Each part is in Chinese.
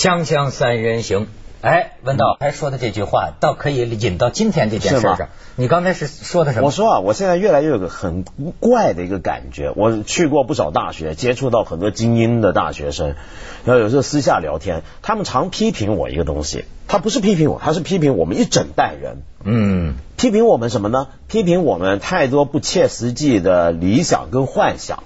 锵锵三人行，哎，文道还说的这句话，倒可以引到今天这件事上。你刚才是说的什么？我说啊，我现在越来越有个很怪的一个感觉。我去过不少大学，接触到很多精英的大学生，然后有时候私下聊天，他们常批评我一个东西。他不是批评我，他是批评我们一整代人。嗯，批评我们什么呢？批评我们太多不切实际的理想跟幻想。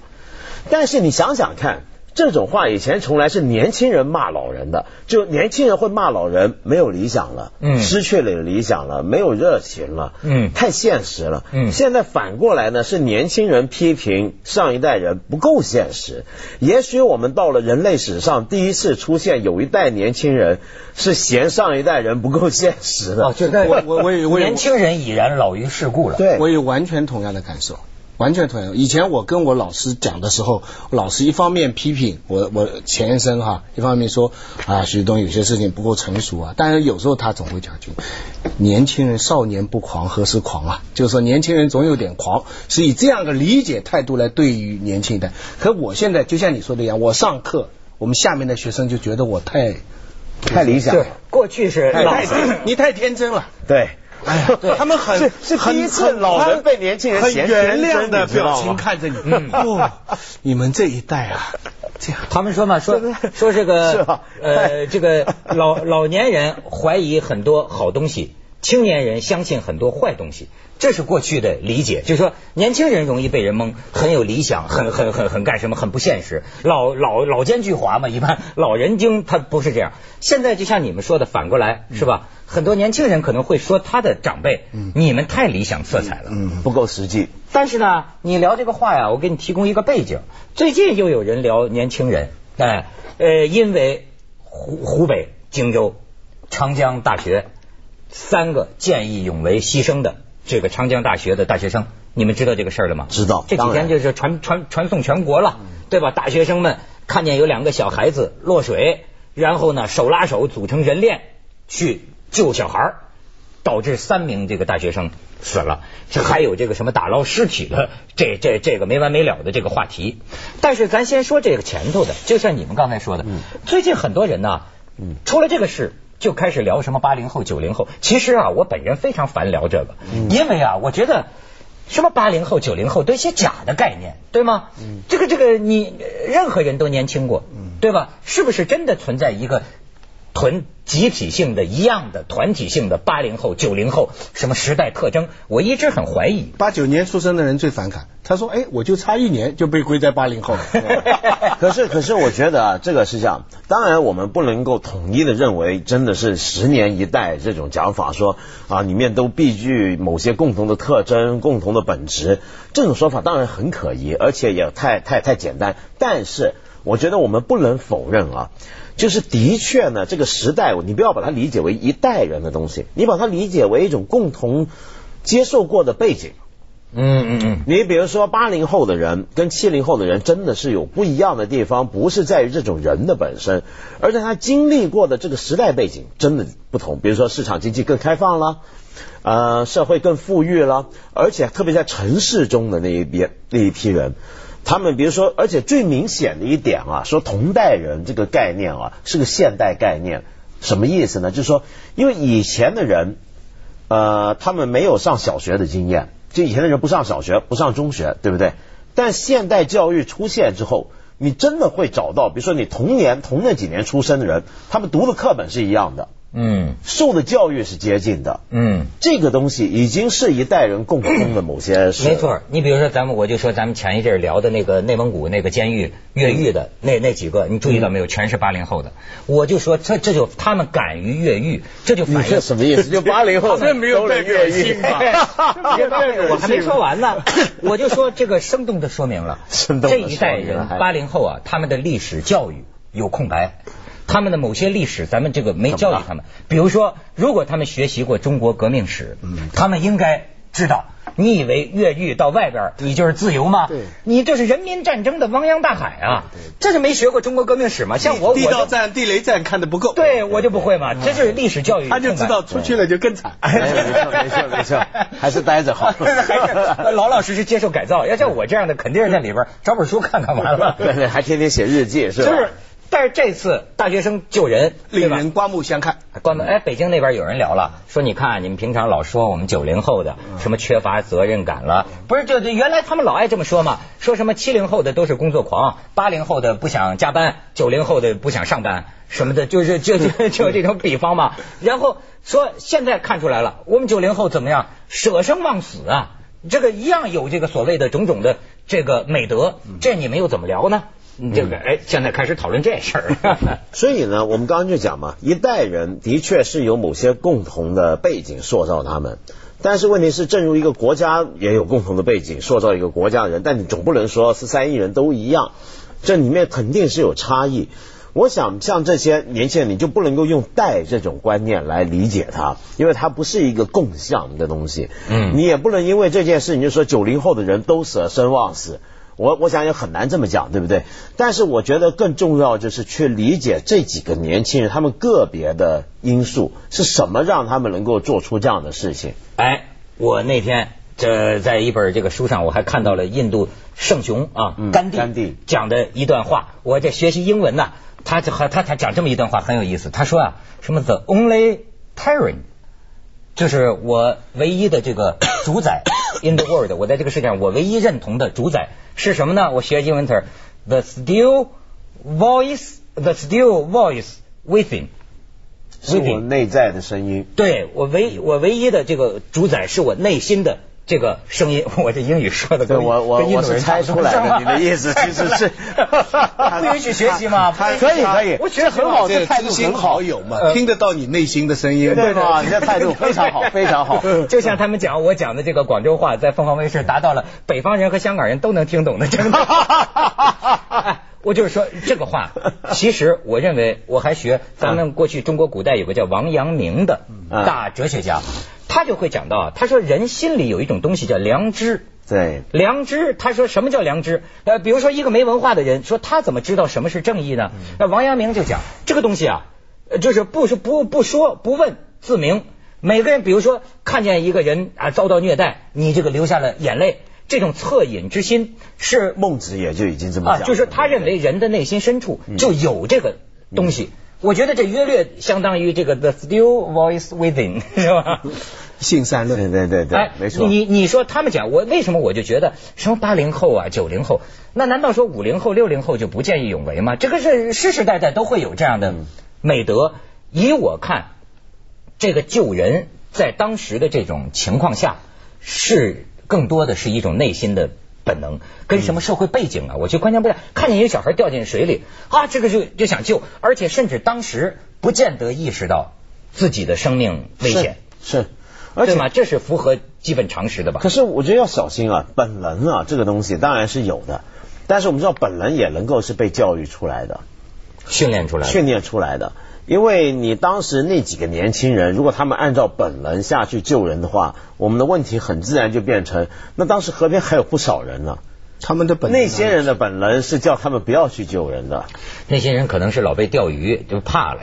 但是你想想看。这种话以前从来是年轻人骂老人的，就年轻人会骂老人没有理想了，嗯，失去了理想了，没有热情了，嗯，太现实了，嗯，现在反过来呢，是年轻人批评上一代人不够现实。也许我们到了人类史上第一次出现有一代年轻人是嫌上一代人不够现实的。哦，就 我我我年轻人已然老于世故了，对，我有完全同样的感受。完全同意。以前我跟我老师讲的时候，老师一方面批评我我前生哈，一方面说啊徐东有些事情不够成熟啊。但是有时候他总会讲句，年轻人少年不狂何时狂啊？就是说年轻人总有点狂，是以这样的理解态度来对于年轻一代。可我现在就像你说的一样，我上课，我们下面的学生就觉得我太太理想。对，过去是老师，你太天真了。对。哎呀，他们很是第一次老人被年轻人很原谅的表情看着你。哦，你们这一代啊，这样他们说嘛，说说这个呃，这个老老年人怀疑很多好东西，青年人相信很多坏东西。这是过去的理解，就是说年轻人容易被人蒙，很有理想，很很很很干什么，很不现实。老老老奸巨猾嘛，一般老人精他不是这样。现在就像你们说的，反过来是吧？很多年轻人可能会说他的长辈，嗯你们太理想色彩了，嗯不够实际。但是呢，你聊这个话呀，我给你提供一个背景。最近又有人聊年轻人，哎呃，因为湖湖北荆州长江大学三个见义勇为牺牲的。这个长江大学的大学生，你们知道这个事儿了吗？知道，这几天就是传传传送全国了，对吧？大学生们看见有两个小孩子落水，然后呢手拉手组成人链去救小孩，导致三名这个大学生死了。这还有这个什么打捞尸体的，这这这个没完没了的这个话题。但是咱先说这个前头的，就像你们刚才说的，最近很多人呢，出了这个事。就开始聊什么八零后、九零后。其实啊，我本人非常烦聊这个，因为啊，我觉得什么八零后、九零后都一些假的概念，对吗？这个这个，你任何人都年轻过，对吧？是不是真的存在一个？团集体性的一样的团体性的八零后九零后什么时代特征？我一直很怀疑。八九年出生的人最反感，他说：“哎，我就差一年就被归在八零后了。” 可是，可是我觉得啊，这个是这样。当然，我们不能够统一的认为真的是十年一代这种讲法，说啊里面都必具某些共同的特征、共同的本质。这种说法当然很可疑，而且也太太太简单。但是，我觉得我们不能否认啊。就是的确呢，这个时代你不要把它理解为一代人的东西，你把它理解为一种共同接受过的背景。嗯嗯嗯。你比如说八零后的人跟七零后的人真的是有不一样的地方，不是在于这种人的本身，而在他经历过的这个时代背景真的不同。比如说市场经济更开放了，呃，社会更富裕了，而且特别在城市中的那一边那一批人。他们比如说，而且最明显的一点啊，说同代人这个概念啊是个现代概念，什么意思呢？就是说，因为以前的人，呃，他们没有上小学的经验，就以前的人不上小学，不上中学，对不对？但现代教育出现之后，你真的会找到，比如说你同年同那几年出生的人，他们读的课本是一样的。嗯，受的教育是接近的。嗯，这个东西已经是一代人共通的某些事。没错，你比如说咱们，我就说咱们前一阵聊的那个内蒙古那个监狱越狱的那那几个，你注意到没有？全是八零后的。我就说这这就他们敢于越狱，这就反映什么意思？就八零后 没有代表性吧？我还没说完呢，我就说这个生动的说明了这一代人八零后啊，他们的历史教育有空白。他们的某些历史，咱们这个没教育他们。比如说，如果他们学习过中国革命史，他们应该知道。你以为越狱到外边你就是自由吗？你这是人民战争的汪洋大海啊！这是没学过中国革命史吗？像我，地道战、地雷战看的不够。对，我就不会嘛。这就是历史教育。他就知道出去了就更惨。没错，没错，没错，还是待着好。还是 老老实实接受改造。要像我这样的，肯定是在里边找本书看看完了。对对，还天天写日记是吧？但是这次大学生救人，令人刮目相看。关门哎，北京那边有人聊了，说你看你们平常老说我们九零后的什么缺乏责任感了，不是就原来他们老爱这么说嘛，说什么七零后的都是工作狂，八零后的不想加班，九零后的不想上班什么的，就是就就 就这种比方嘛。然后说现在看出来了，我们九零后怎么样，舍生忘死啊，这个一样有这个所谓的种种的这个美德，这你们又怎么聊呢？这个哎，现在开始讨论这事儿。所以呢，我们刚刚就讲嘛，一代人的确是有某些共同的背景塑造他们，但是问题是，正如一个国家也有共同的背景塑造一个国家的人，但你总不能说十三亿人都一样，这里面肯定是有差异。我想像这些年轻人，你就不能够用代这种观念来理解他，因为它不是一个共享的东西。嗯，你也不能因为这件事，你就说九零后的人都舍生忘死。我我想也很难这么讲，对不对？但是我觉得更重要就是去理解这几个年轻人他们个别的因素是什么让他们能够做出这样的事情。哎，我那天这在一本这个书上我还看到了印度圣雄啊甘地讲的一段话。我在学习英文呢，他就和他他讲这么一段话很有意思。他说啊，什么 the only tyrant 就是我唯一的这个 主宰。In the world，我在这个世界上，我唯一认同的主宰是什么呢？我学英文词，the still voice，the still voice within，是我内在的声音。对我唯我唯一的这个主宰是我内心的。这个声音，我这英语说的，对我我我是猜出来的，你的意思其实是 不允许学习吗？可以可以，我学得很好，这态度很好友嘛，听得到你内心的声音，对吧？你的态度非常好，非常好。就像他们讲，我讲的这个广州话，在凤凰卫视达到了北方人和香港人都能听懂的程度。我就是说这个话，其实我认为我还学咱们过去中国古代有个叫王阳明的大哲学家。他就会讲到啊，他说人心里有一种东西叫良知，对，良知。他说什么叫良知？呃，比如说一个没文化的人，说他怎么知道什么是正义呢？那王阳明就讲这个东西啊，就是不是不不说不问自明。每个人，比如说看见一个人啊遭到虐待，你这个流下了眼泪，这种恻隐之心是孟子也就已经这么讲，就是他认为人的内心深处就有这个东西。我觉得这约略相当于这个 the still voice within 是吧？信善论，对对对，哎没错。你你说他们讲我为什么我就觉得什么八零后啊九零后，那难道说五零后六零后就不见义勇为吗？这个是世世代代都会有这样的美德。以我看，这个救人在当时的这种情况下，是更多的是一种内心的本能，跟什么社会背景啊？我就关键不了。看见一个小孩掉进水里啊，这个就就想救，而且甚至当时不见得意识到自己的生命危险是。而且嘛，这是符合基本常识的吧？可是我觉得要小心啊，本能啊，这个东西当然是有的，但是我们知道本能也能够是被教育出来的，训练出来，训练出来的。因为你当时那几个年轻人，如果他们按照本能下去救人的话，我们的问题很自然就变成，那当时河边还有不少人呢。他们的本能那些人的本能是叫他们不要去救人的，那些人可能是老被钓鱼就怕了。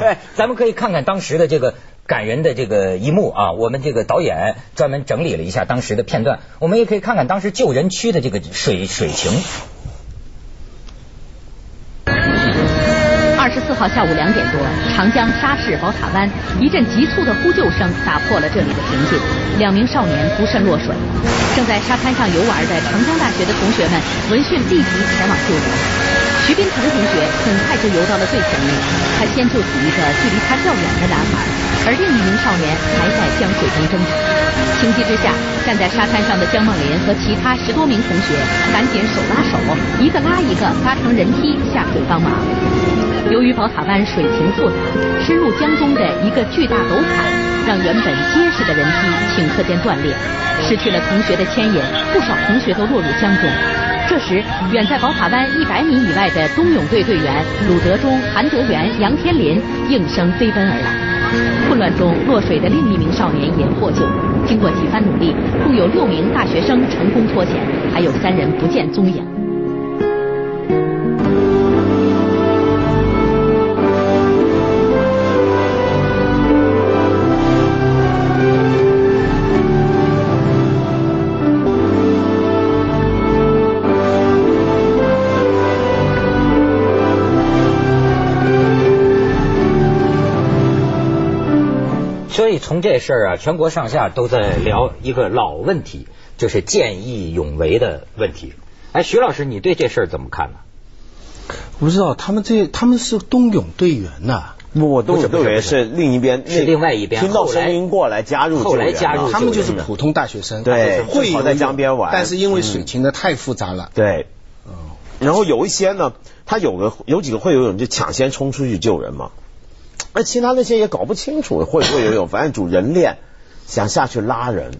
对，咱们可以看看当时的这个。感人的这个一幕啊，我们这个导演专门整理了一下当时的片段，我们也可以看看当时救人区的这个水水情。二十四号下午两点多，长江沙市宝塔湾一阵急促的呼救声打破了这里的平静，两名少年不慎落水，正在沙滩上游玩的长江大学的同学们闻讯立即前往救援。徐斌腾同学很快就游到了最前面，他先救起一个距离他较远的男孩，而另一名少年还在江水中挣扎。情急之下，站在沙滩上的江梦林和其他十多名同学赶紧手拉手，一个拉一个搭成人梯下水帮忙。由于宝塔湾水情复杂，深入江中的一个巨大陡坎，让原本结实的人梯顷刻间断裂，失去了同学的牵引，不少同学都落入江中。这时，远在宝塔湾一百米以外的冬泳队队员鲁德忠、韩德元、杨天林应声飞奔而来。混乱中落水的另一名少年也获救。经过几番努力，共有六名大学生成功脱险，还有三人不见踪影。所以从这事儿啊，全国上下都在聊一个老问题，就是见义勇为的问题。哎，徐老师，你对这事儿怎么看呢？我不知道他们这他们是冬泳队员呐、不，我都不是不是不是以为是另一边，是另外一边听到声音过来加入后来加入他们就是普通大学生，对会游在江边玩。但是因为水情的太复杂了，对，然后有一些呢，他有个有几个会游泳就抢先冲出去救人嘛，而其他那些也搞不清楚会不会游泳，反正主人练想下去拉人，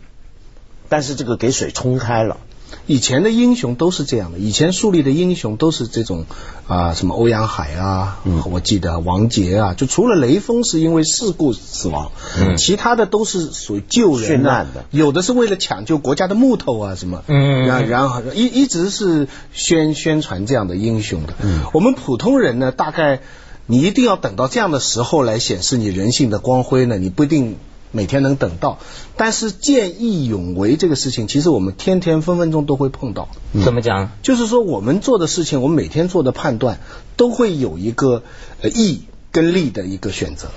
但是这个给水冲开了。以前的英雄都是这样的，以前树立的英雄都是这种啊、什么欧阳海啊，嗯。我记得王杰啊，就除了雷锋是因为事故死亡，嗯。其他的都是属于救人、啊、殉难的。有的是为了抢救国家的木头啊什么，嗯。然然后一一直是宣宣传这样的英雄的。嗯。我们普通人呢，大概你一定要等到这样的时候来显示你人性的光辉呢，你不一定。每天能等到，但是见义勇为这个事情，其实我们天天分分钟都会碰到。怎么讲？就是说，我们做的事情，我们每天做的判断，都会有一个呃义跟利的一个选择。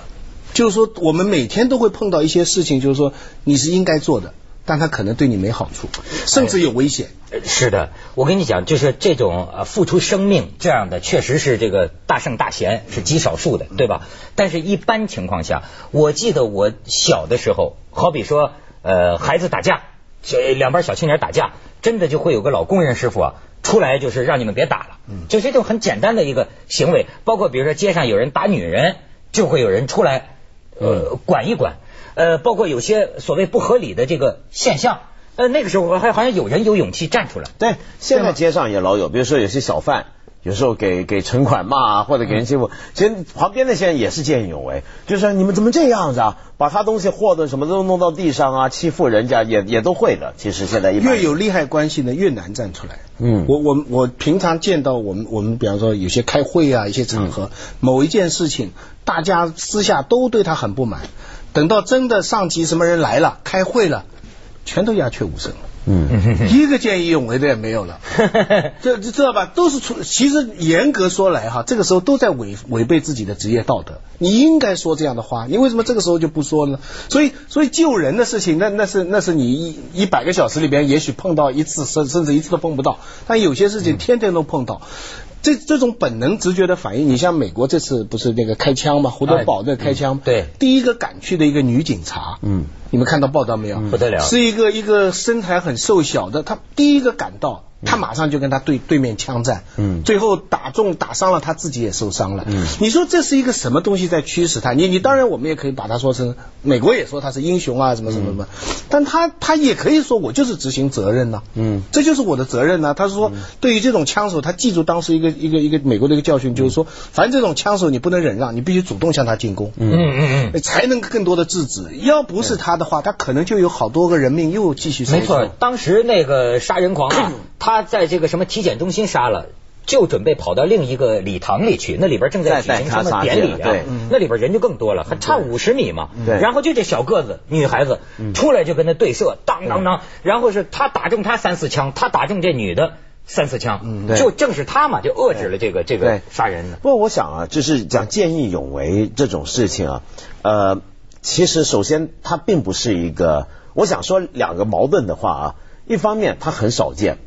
就是说，我们每天都会碰到一些事情，就是说你是应该做的，但它可能对你没好处，甚至有危险。呃是的，我跟你讲，就是这种呃付出生命这样的，确实是这个大圣大贤是极少数的，对吧？但是一般情况下，我记得我小的时候，好比说呃孩子打架，这两边小青年打架，真的就会有个老工人师傅啊。出来就是让你们别打了，就是一种很简单的一个行为，包括比如说街上有人打女人，就会有人出来呃管一管，呃，包括有些所谓不合理的这个现象，呃，那个时候还好像有人有勇气站出来。对，现在街上也老有，比如说有些小贩，有时候给给城管骂啊，或者给人欺负，其实旁边那些人也是见义勇为，就是说你们怎么这样子啊，把他东西货的什么都弄到地上啊，欺负人家也也都会的。其实现在一般越有利害关系呢，越难站出来。嗯我我我平常见到我们我们比方说有些开会啊，一些场合，某一件事情，大家私下都对他很不满，等到真的上级什么人来了，开会了，全都鸦雀无声了。嗯一个见义勇为的也没有了，这这知道吧？都是出，其实严格说来哈，这个时候都在违违背自己的职业道德。你应该说这样的话，你为什么这个时候就不说呢？所以，所以救人的事情，那那是那是你一一百个小时里边，也许碰到一次，甚甚至一次都碰不到。但有些事情天天都碰到。这这种本能直觉的反应，你像美国这次不是那个开枪吗？胡德堡那开枪，对。第一个赶去的一个女警察，嗯，你们看到报道没有？不得了。是一个一个身材很瘦小的，她第一个赶到，他马上就跟他对对面枪战，嗯最后打中打伤了他自己也受伤了，嗯你说这是一个什么东西在驱使他？你你当然我们也可以把他说成美国也说他是英雄啊什么什么什么，但他他也可以说我就是执行责任呐、嗯这就是我的责任呐、他是说，对于这种枪手，他记住当时一个一个一个美国的一个教训，就是说，反正这种枪手你不能忍让，你必须主动向他进攻，嗯嗯嗯，才能更多的制止。要不是他的话，他可能就有好多个人命又继续受没错。，当时那个杀人狂啊，他在这个什么体检中心杀了。就准备跑到另一个礼堂里去，那里边正在举行什么典礼啊那里边人就更多了，还差五十米嘛。对。然后就这小个子女孩子出来就跟他对射，当当当，然后是他打中他三四枪，他打中这女的三四枪，对。就正是他嘛，就遏制了这个这个杀人的。不过我想啊，就是讲见义勇为这种事情啊，呃，其实首先它并不是一个，我想说两个矛盾的话啊，一方面它很少见，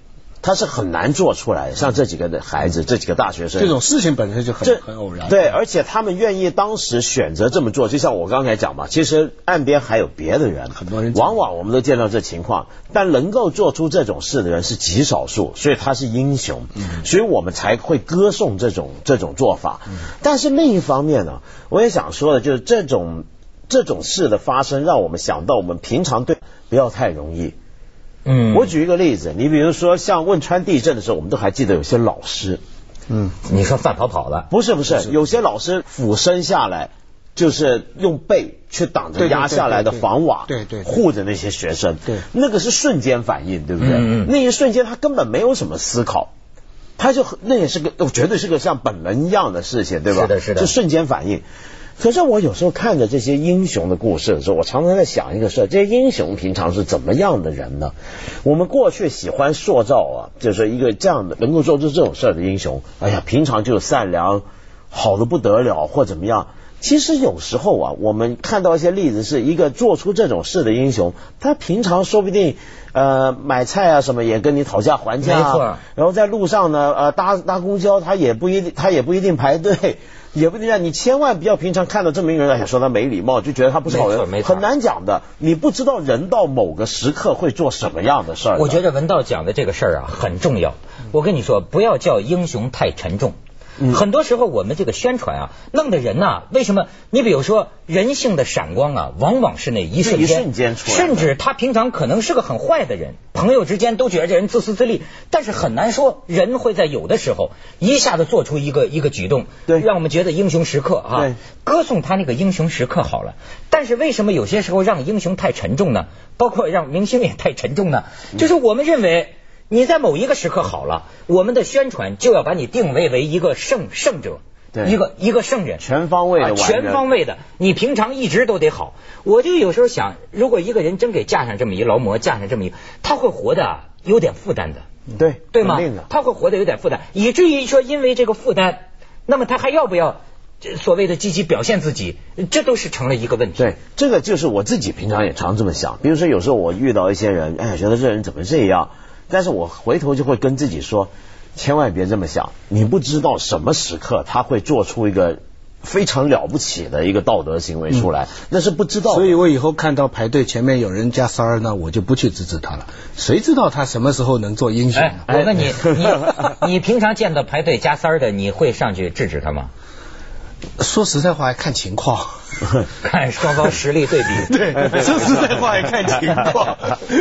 它是很难做出来，像这几个的孩子，这几个大学生，这种事情本身就很这很偶然。对，而且他们愿意当时选择这么做，就像我刚才讲嘛，其实岸边还有别的人，很多人往往我们都见到这情况，但能够做出这种事的人是极少数，所以他是英雄，嗯所以我们才会歌颂这种这种做法。但是另一方面呢，我也想说的就是这种这种事的发生，让我们想到我们平常对不要太容易。嗯。我举一个例子，你比如说像汶川地震的时候，我们都还记得有些老师，嗯，你说范跑跑了，不是不是，有些老师俯身下来，就是用背去挡着压下来的房瓦，对对护着那些学生，对。那个是瞬间反应，对不对？嗯嗯。那一瞬间他根本没有什么思考。他就那也是个，哦绝对是个像本能一样的事情，对吧？是的是的。就瞬间反应。可是我有时候看着这些英雄的故事的时候，我常常在想一个事儿：这些英雄平常是怎么样的人呢？我们过去喜欢塑造啊，就是一个这样的能够做出这种事儿的英雄，哎呀，平常就善良，好的不得了，或怎么样。其实有时候啊，我们看到一些例子，是一个做出这种事的英雄，他平常说不定呃买菜啊什么也跟你讨价还价、啊，没错然后在路上呢，呃搭搭公交他也不一定他也不一定排队，也不一定让你千万不要平常看到这么一个人，哎说他没礼貌，就觉得他不是好人，很难讲的。你不知道人到某个时刻会做什么样的事儿。我觉得文道讲的这个事儿啊很重要。我跟你说，不要叫英雄太沉重。嗯很多时候我们这个宣传啊，弄得人呐、为什么？你比如说人性的闪光啊，往往是那一瞬间，一瞬间出来甚至他平常可能是个很坏的人，朋友之间都觉得这人自私自利，但是很难说人会在有的时候一下子做出一个一个举动，对让我们觉得英雄时刻啊，歌颂他那个英雄时刻好了。但是为什么有些时候让英雄太沉重呢？包括让明星也太沉重呢？嗯就是我们认为。你在某一个时刻好了，我们的宣传就要把你定位为一个圣圣者，对一个一个圣人，全方位的啊全方位的，你平常一直都得好。我就有时候想，如果一个人真给架上这么一劳模，架上这么一，他会活得啊有点负担的，对对吗？他会活得有点负担，以至于说因为这个负担，那么他还要不要所谓的积极表现自己，这都是成了一个问题。对，这个就是我自己平常也常这么想。比如说，有时候我遇到一些人，哎，觉得这人怎么这样？但是我回头就会跟自己说，千万别这么想。你不知道什么时刻他会做出一个非常了不起的一个道德行为出来，那是不知道。所以我以后看到排队前面有人加三儿呢，我就不去制止他了。谁知道他什么时候能做英雄我问你，你你平常见到排队加三儿的，你会上去制止他吗？说实在话，看情况。看双方实力对比。对，说实在话也看情况。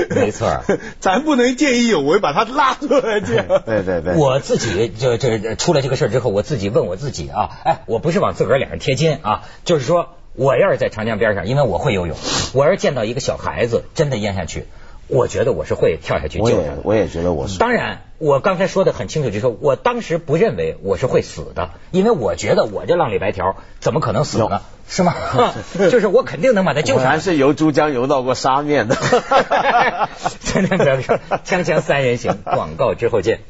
没错咱不能见义勇为把他拉出来这样。对对对，我自己就这出了这个事儿之后，我自己问我自己啊，哎，我不是往自个儿脸上贴金啊，就是说我要是在长江边上，因为我会游泳，我要是见到一个小孩子真的淹下去，我觉得我是会跳下去救他的。我也觉得我是。当然，我刚才说的很清楚，就是说我当时不认为我是会死的，因为我觉得我这浪里白条怎么可能死呢？是吗？就是我肯定能把他救上来。我还是游珠江游到过沙面的。真的不要说，锵锵三人行，广告之后见。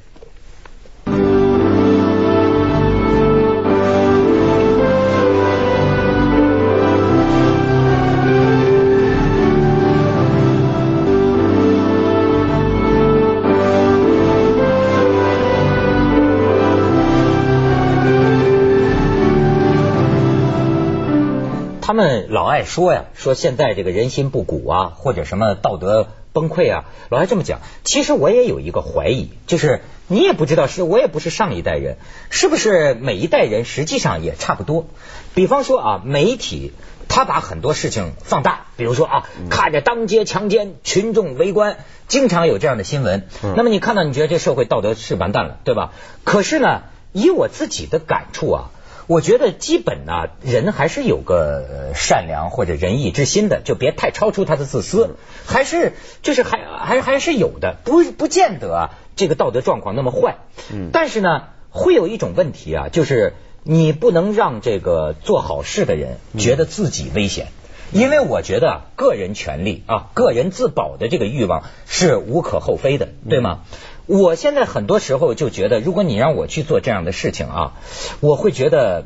们老爱说呀，说现在这个人心不古啊，或者什么道德崩溃啊，老爱这么讲。其实我也有一个怀疑，就是你也不知道是我也不是上一代人，是不是每一代人实际上也差不多？比方说啊，媒体他把很多事情放大，比如说啊，看着当街强奸，群众围观，经常有这样的新闻。那么你看到，你觉得这社会道德是完蛋了，对吧？可是呢，以我自己的感触啊。我觉得基本呢，人还是有个呃善良或者仁义之心的，就别太超出他的自私，还是就是还还还是有的，不不见得啊这个道德状况那么坏。嗯但是呢，会有一种问题啊，就是你不能让这个做好事的人觉得自己危险。因为我觉得啊个人权利啊，个人自保的这个欲望是无可厚非的，对吗？我现在很多时候就觉得，如果你让我去做这样的事情啊，我会觉得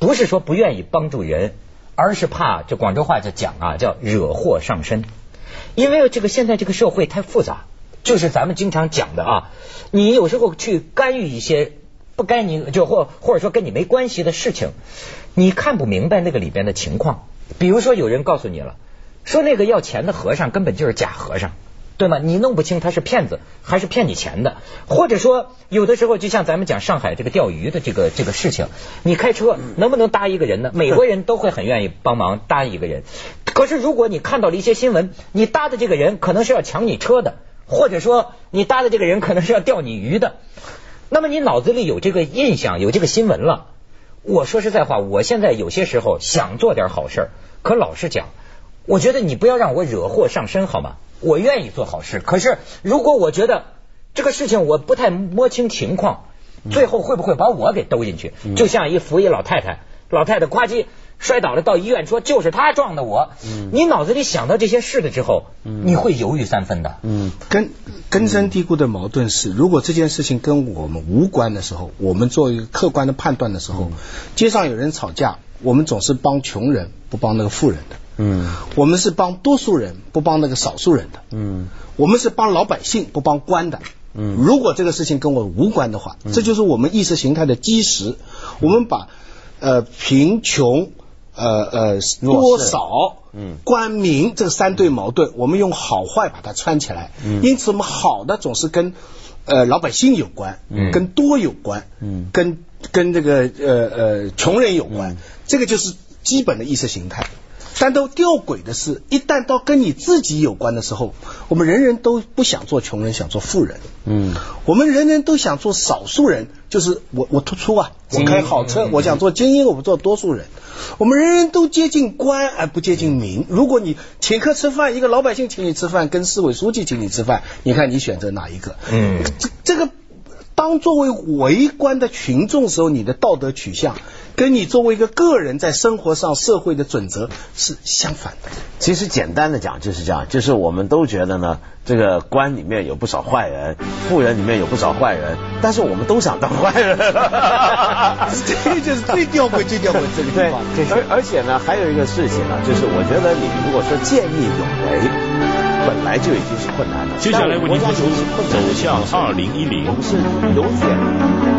不是说不愿意帮助人，而是怕这广州话就讲啊，叫惹祸上身。因为这个现在这个社会太复杂，就是咱们经常讲的啊，你有时候去干预一些不该你就或或者说跟你没关系的事情，你看不明白那个里边的情况。比如说有人告诉你了，说那个要钱的和尚根本就是假和尚。对吗？你弄不清他是骗子还是骗你钱的，或者说有的时候就像咱们讲上海这个钓鱼的这个这个事情，你开车能不能搭一个人呢？美国人都会很愿意帮忙搭一个人，可是如果你看到了一些新闻，你搭的这个人可能是要抢你车的，或者说你搭的这个人可能是要钓你鱼的，那么你脑子里有这个印象，有这个新闻了。我说实在话，我现在有些时候想做点好事，可老实讲，我觉得你不要让我惹祸上身好吗？我愿意做好事，可是如果我觉得这个事情我不太摸清情况，最后会不会把我给兜进去？就像一扶一老太太，老太太呱唧摔倒了，到医院说就是他撞的我。你脑子里想到这些事的之后，你会犹豫三分的。嗯，根根深蒂固的矛盾是，如果这件事情跟我们无关的时候，我们做一个客观的判断的时候，街上有人吵架，我们总是帮穷人，不帮那个富人的。嗯。我们是帮多数人，不帮那个少数人的。嗯。我们是帮老百姓，不帮官的。嗯。如果这个事情跟我无关的话，这就是我们意识形态的基石。我们把呃贫穷、呃呃多少、嗯。官民这三对矛盾，我们用好坏把它串起来。嗯。因此，我们好的总是跟呃老百姓有关，嗯。跟多有关，嗯。跟跟这个呃呃穷人有关，嗯。这个就是基本的意识形态。但都吊诡的是，一旦到跟你自己有关的时候，我们人人都不想做穷人，想做富人。嗯我们人人都想做少数人，就是我我突出啊，我开好车，我想做精英，我不做多数人。我们人人都接近官而不接近民。如果你请客吃饭，一个老百姓请你吃饭，跟市委书记请你吃饭，你看你选择哪一个？嗯这这个当作为围观的群众时候，你的道德取向跟你作为一个个人在生活上社会的准则是相反的。其实简单的讲就是这样，就是我们都觉得呢，这个官里面有不少坏人，富人里面有不少坏人，但是我们都想当坏人。这个就是最吊诡、最吊诡这个地对，方。而而且呢，还有一个事情呢，就是我觉得你如果说见义勇为，本来就已经是困难了。接下来为您播出走向二零一零我们是有点